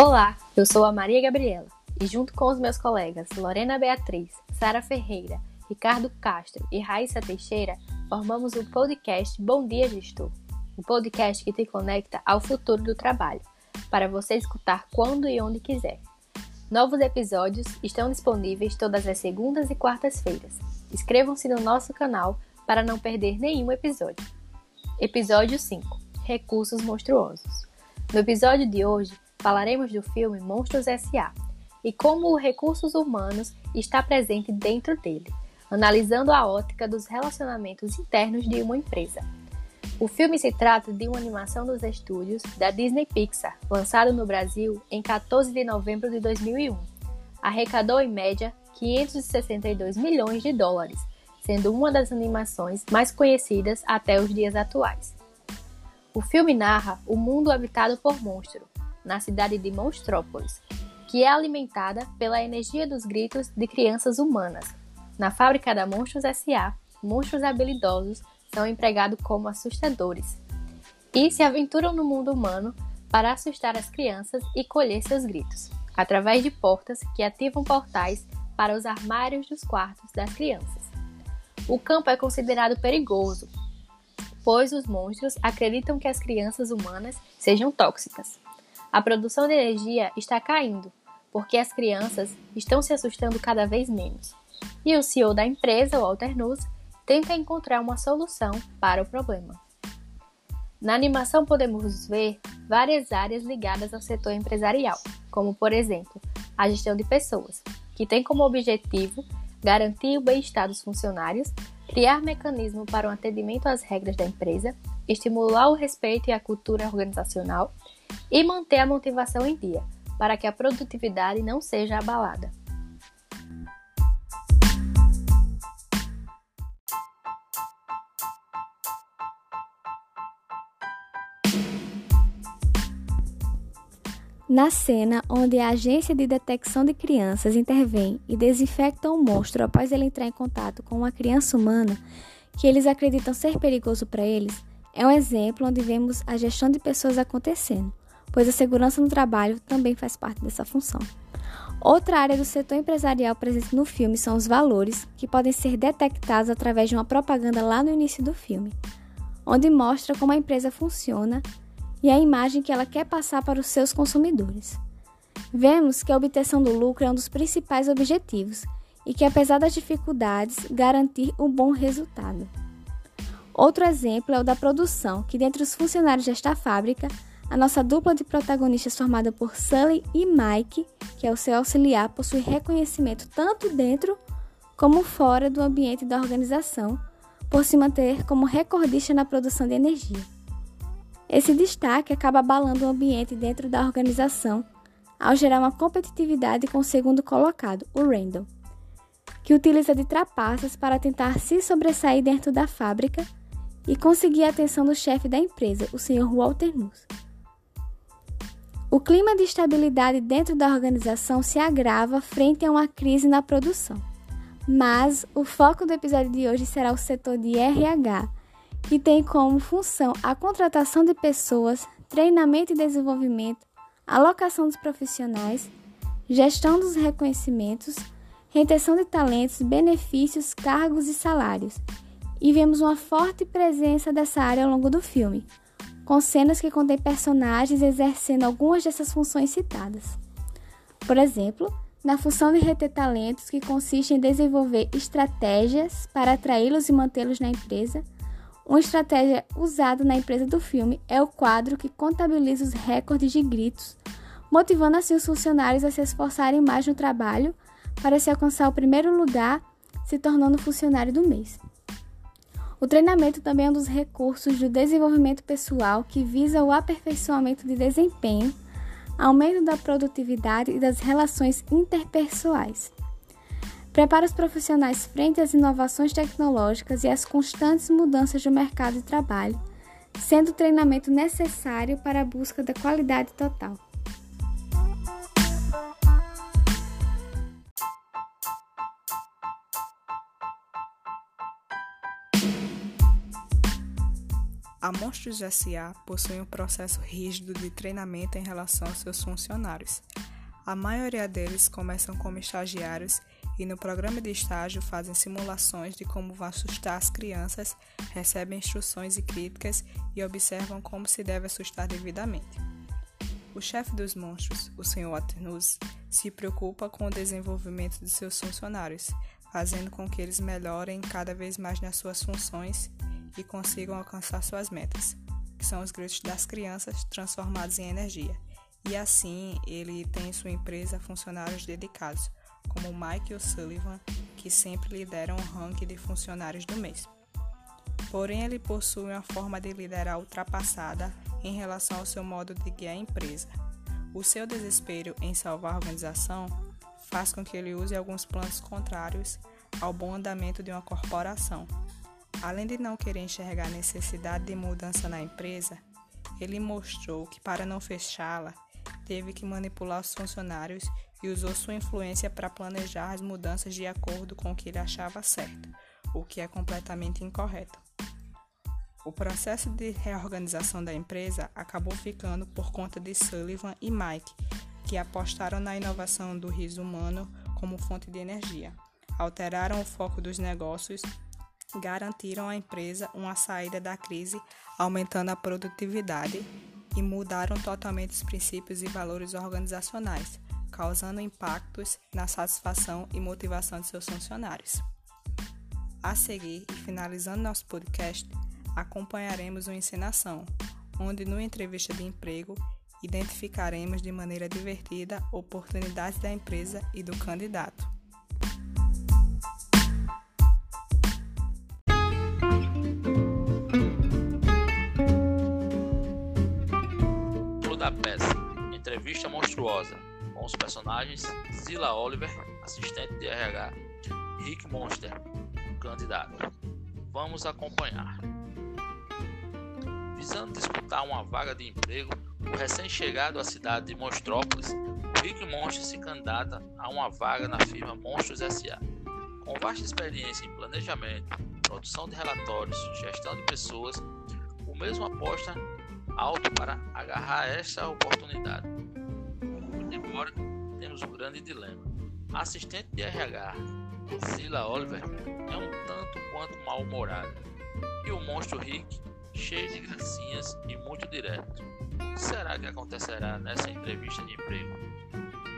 Olá, eu sou a Maria Gabriela e junto com os meus colegas Lorena Beatriz, Sara Ferreira, Ricardo Castro e Raíssa Teixeira, formamos o podcast Bom Dia Gestor, um podcast que te conecta ao futuro do trabalho, para você escutar quando e onde quiser. Novos episódios estão disponíveis todas as segundas e quartas-feiras. Inscrevam-se no nosso canal para não perder nenhum episódio. Episódio 5 Recursos Monstruosos. No episódio de hoje, falaremos do filme Monstros S.A. e como os recursos humanos está presente dentro dele, analisando a ótica dos relacionamentos internos de uma empresa. O filme se trata de uma animação dos estúdios da Disney Pixar, lançado no Brasil em 14 de novembro de 2001. Arrecadou em média 562 milhões de dólares, sendo uma das animações mais conhecidas até os dias atuais. O filme narra o mundo habitado por monstros, na cidade de Monstrópolis, que é alimentada pela energia dos gritos de crianças humanas. Na fábrica da Monstros S.A., monstros habilidosos são empregados como assustadores e se aventuram no mundo humano para assustar as crianças e colher seus gritos, através de portas que ativam portais para os armários dos quartos das crianças. O campo é considerado perigoso, pois os monstros acreditam que as crianças humanas sejam tóxicas. A produção de energia está caindo, porque as crianças estão se assustando cada vez menos. E o CEO da empresa, Walter Nuss, tenta encontrar uma solução para o problema. Na animação podemos ver várias áreas ligadas ao setor empresarial, como por exemplo, a gestão de pessoas, que tem como objetivo garantir o bem-estar dos funcionários, criar mecanismos para o atendimento às regras da empresa, estimular o respeito e a cultura organizacional e manter a motivação em dia, para que a produtividade não seja abalada. Na cena onde a agência de detecção de crianças intervém e desinfecta o monstro após ele entrar em contato com uma criança humana que eles acreditam ser perigoso para eles, é um exemplo onde vemos a gestão de pessoas acontecendo pois a segurança no trabalho também faz parte dessa função. Outra área do setor empresarial presente no filme são os valores, que podem ser detectados através de uma propaganda lá no início do filme, onde mostra como a empresa funciona e a imagem que ela quer passar para os seus consumidores. Vemos que a obtenção do lucro é um dos principais objetivos e que, apesar das dificuldades, garantir um bom resultado. Outro exemplo é o da produção, que dentre os funcionários desta fábrica, a nossa dupla de protagonistas formada por Sully e Mike, que é o seu auxiliar, possui reconhecimento tanto dentro como fora do ambiente da organização, por se manter como recordista na produção de energia. Esse destaque acaba abalando o ambiente dentro da organização ao gerar uma competitividade com o segundo colocado, o Randall, que utiliza de trapaças para tentar se sobressair dentro da fábrica e conseguir a atenção do chefe da empresa, o Sr. Walter Nuss. O clima de estabilidade dentro da organização se agrava frente a uma crise na produção. Mas o foco do episódio de hoje será o setor de RH, que tem como função a contratação de pessoas, treinamento e desenvolvimento, alocação dos profissionais, gestão dos reconhecimentos, retenção de talentos, benefícios, cargos e salários. E vemos uma forte presença dessa área ao longo do filme com cenas que contêm personagens exercendo algumas dessas funções citadas. Por exemplo, na função de reter talentos, que consiste em desenvolver estratégias para atraí-los e mantê-los na empresa. Uma estratégia usada na empresa do filme é o quadro que contabiliza os recordes de gritos, motivando assim os funcionários a se esforçarem mais no trabalho para se alcançar o primeiro lugar, se tornando funcionário do mês. O treinamento também é um dos recursos do desenvolvimento pessoal que visa o aperfeiçoamento de desempenho, aumento da produtividade e das relações interpessoais. Prepara os profissionais frente às inovações tecnológicas e às constantes mudanças do mercado de trabalho, sendo o treinamento necessário para a busca da qualidade total. Monstros S.A. possui um processo rígido de treinamento em relação aos seus funcionários. A maioria deles começam como estagiários e no programa de estágio fazem simulações de como vão assustar as crianças, recebem instruções e críticas e observam como se deve assustar devidamente. O chefe dos monstros, o Sr. Waternoose, se preocupa com o desenvolvimento de seus funcionários, fazendo com que eles melhorem cada vez mais nas suas funções e consigam alcançar suas metas, que são os gritos das crianças transformados em energia. E assim, ele tem em sua empresa funcionários dedicados, como Mike O'Sullivan, que sempre lideram o ranking de funcionários do mês. Porém, ele possui uma forma de liderar ultrapassada em relação ao seu modo de guiar a empresa. O seu desespero em salvar a organização faz com que ele use alguns planos contrários ao bom andamento de uma corporação. Além de não querer enxergar a necessidade de mudança na empresa, ele mostrou que para não fechá-la, teve que manipular os funcionários e usou sua influência para planejar as mudanças de acordo com o que ele achava certo, o que é completamente incorreto. O processo de reorganização da empresa acabou ficando por conta de Sullivan e Mike, que apostaram na inovação do riso humano como fonte de energia, alteraram o foco dos negócios, garantiram à empresa uma saída da crise, aumentando a produtividade e mudaram totalmente os princípios e valores organizacionais, causando impactos na satisfação e motivação de seus funcionários. A seguir, e finalizando nosso podcast, acompanharemos uma encenação, onde, numa entrevista de emprego, identificaremos de maneira divertida oportunidades da empresa e do candidato. Da peça Entrevista Monstruosa com os personagens Zila Oliver, assistente de RH, Rick Monster, candidato. Vamos acompanhar. Visando disputar uma vaga de emprego, o recém-chegado à cidade de Monstrópolis, Rick Monster se candidata a uma vaga na firma Monstros SA. Com vasta experiência em planejamento, produção de relatórios, gestão de pessoas, o mesmo aposta alto para agarrar esta oportunidade. Embora temos um grande dilema. Assistente de RH, Sila Oliver, é um tanto quanto mal-humorada, e o monstro Rick, cheio de gracinhas e muito direto. O que será que acontecerá nessa entrevista de emprego?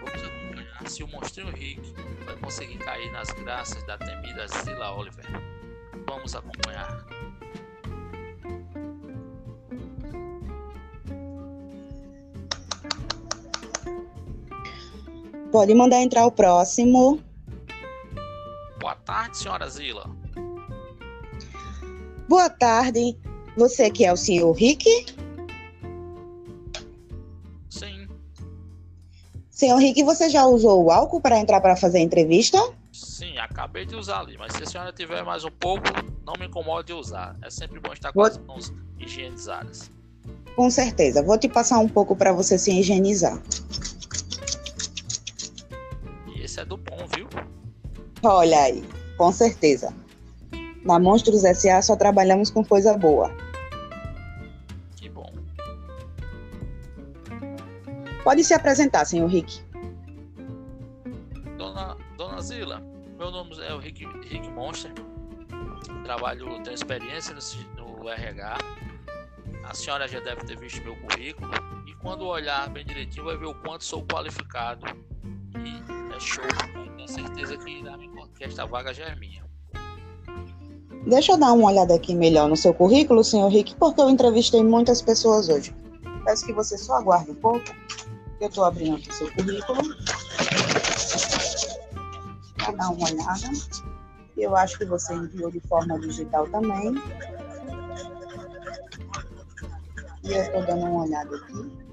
Vamos acompanhar se o monstrinho Rick vai conseguir cair nas graças da temida Sila Oliver. Vamos acompanhar. Pode mandar entrar o próximo. Boa tarde, senhora Zila. Boa tarde. Você que é o senhor Rick? Sim. Senhor Rick, você já usou o álcool para entrar para fazer a entrevista? Sim, acabei de usar ali, mas se a senhora tiver mais um pouco, não me incomode de usar. É sempre bom estar com Vou... as mãos higienizadas. Com certeza. Vou te passar um pouco para você se higienizar. Esse é do bom, viu? Olha aí, com certeza. Na Monstros S.A. só trabalhamos com coisa boa. Que bom. Pode se apresentar, senhor Rick. Dona, Dona Zila, meu nome é o Rick, Rick Monster. Trabalho, tenho experiência no, no RH. A senhora já deve ter visto meu currículo. E quando olhar bem direitinho, vai ver o quanto sou qualificado é show. tenho certeza que, que esta vaga já é minha. Deixa eu dar uma olhada aqui melhor no seu currículo, senhor Rick, porque eu entrevistei muitas pessoas hoje. Peço que você só aguarde um pouco. Eu estou abrindo aqui o seu currículo. Para dar uma olhada. Eu acho que você enviou de forma digital também. E eu estou dando uma olhada aqui.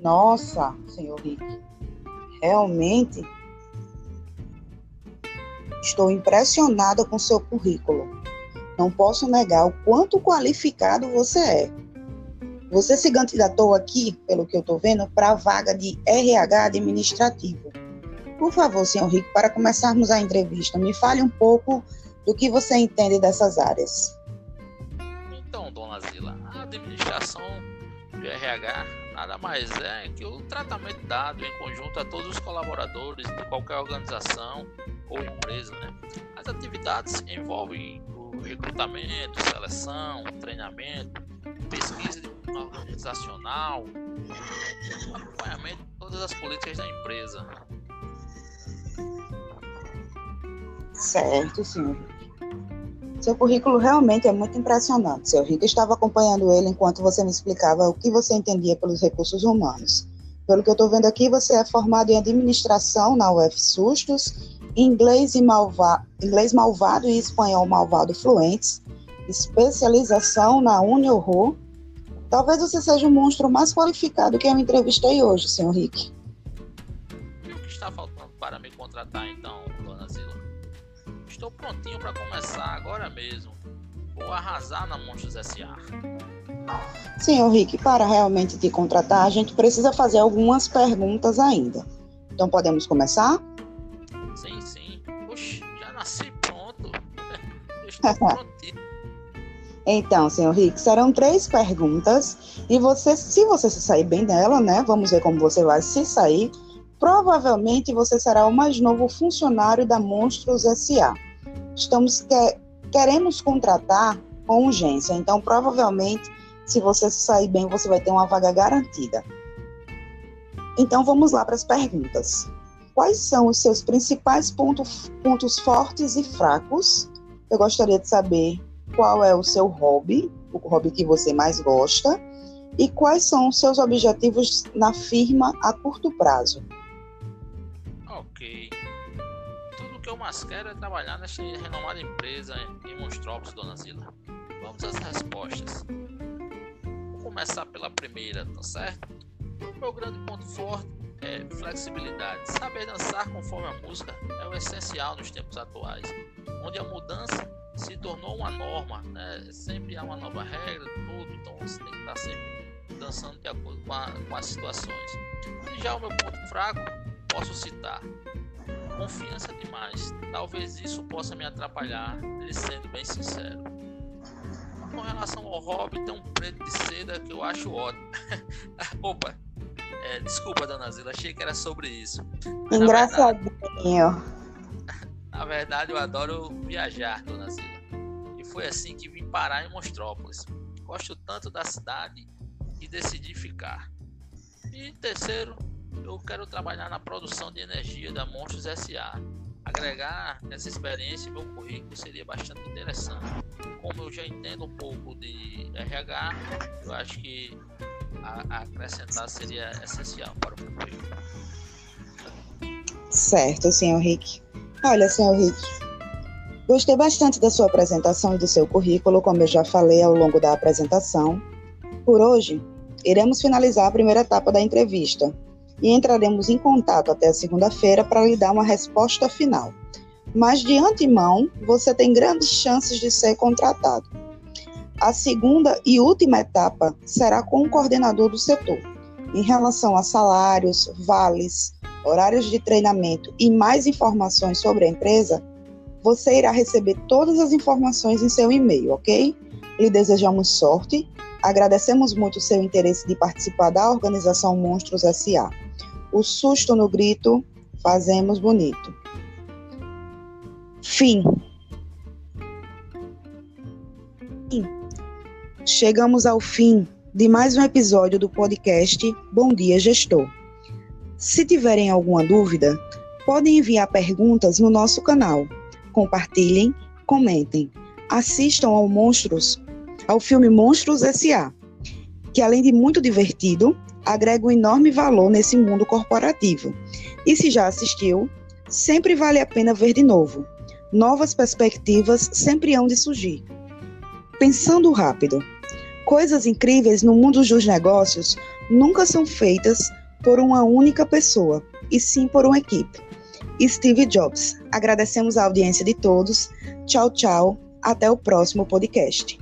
Nossa, senhor Rick, realmente estou impressionada com seu currículo. Não posso negar o quanto qualificado você é. Você se candidatou aqui, pelo que eu estou vendo, para a vaga de RH administrativo. Por favor, senhor Rick, para começarmos a entrevista, me fale um pouco do que você entende dessas áreas. Então, dona Zila, a administração de RH nada mais é que o tratamento dado em conjunto a todos os colaboradores de qualquer organização ou empresa. Né? As atividades envolvem o recrutamento, seleção, treinamento, pesquisa organizacional, acompanhamento de todas as políticas da empresa. Certo, senhor. Seu currículo realmente é muito impressionante, seu Rico. Estava acompanhando ele enquanto você me explicava o que você entendia pelos recursos humanos. Pelo que eu estou vendo aqui, você é formado em administração na UF Sustos, inglês, e malva... inglês malvado e espanhol malvado fluentes, especialização na Uniohu. Talvez você seja o monstro mais qualificado que eu entrevistei hoje, senhor Rick. O que está faltando para me contratar, então? Estou prontinho para começar agora mesmo. Vou arrasar na Monstros S.A. Senhor Rick, para realmente te contratar, a gente precisa fazer algumas perguntas ainda. Então podemos começar? Sim, sim. Oxe, já nasci pronto. Estou prontinho. Então, senhor Rick, serão três perguntas e você, se você se sair bem dela, né? Vamos ver como você vai se sair. Provavelmente você será o mais novo funcionário da Monstros SA estamos que, queremos contratar com urgência. Então, provavelmente, se você sair bem, você vai ter uma vaga garantida. Então, vamos lá para as perguntas. Quais são os seus principais pontos, pontos fortes e fracos? Eu gostaria de saber qual é o seu hobby, o hobby que você mais gosta, e quais são os seus objetivos na firma a curto prazo. Ok que eu mais quero é trabalhar nesta renomada empresa em Monstrópolis, Dona Zila. Vamos às respostas. Vou começar pela primeira, tá certo? Meu grande ponto forte é flexibilidade. Saber dançar conforme a música é o essencial nos tempos atuais, onde a mudança se tornou uma norma, né? sempre há uma nova regra, tudo, então você tem que estar sempre dançando de acordo com, a, com as situações. E já o meu ponto fraco, posso citar confiança demais. Talvez isso possa me atrapalhar, sendo bem sincero. Com relação ao hobby, tem um preto de seda que eu acho ótimo. Opa, é, desculpa, dona Zila, achei que era sobre isso. Mas, Engraçadinho. Na verdade, na verdade, eu adoro viajar, dona Zila. E foi assim que vim parar em Monstrópolis. Gosto tanto da cidade e decidi ficar. E terceiro, eu quero trabalhar na produção de energia da Monstros SA. Agregar essa experiência em meu currículo seria bastante interessante. Como eu já entendo um pouco de RH, eu acho que a, a acrescentar seria essencial para o meu currículo. Certo, senhor Rick. Olha, senhor Rick, gostei bastante da sua apresentação e do seu currículo, como eu já falei ao longo da apresentação. Por hoje, iremos finalizar a primeira etapa da entrevista, e entraremos em contato até segunda-feira para lhe dar uma resposta final. Mas de antemão, você tem grandes chances de ser contratado. A segunda e última etapa será com o coordenador do setor. Em relação a salários, vales, horários de treinamento e mais informações sobre a empresa, você irá receber todas as informações em seu e-mail, ok? Lhe desejamos sorte. Agradecemos muito o seu interesse de participar da organização Monstros SA o susto no grito, fazemos bonito. Fim. Chegamos ao fim de mais um episódio do podcast Bom Dia Gestor. Se tiverem alguma dúvida, podem enviar perguntas no nosso canal. Compartilhem, comentem. Assistam ao Monstros, ao filme Monstros S.A., que além de muito divertido, agrega um enorme valor nesse mundo corporativo. E se já assistiu, sempre vale a pena ver de novo. Novas perspectivas sempre hão de surgir. Pensando rápido, coisas incríveis no mundo dos negócios nunca são feitas por uma única pessoa, e sim por uma equipe. Steve Jobs. Agradecemos a audiência de todos. Tchau, tchau. Até o próximo podcast.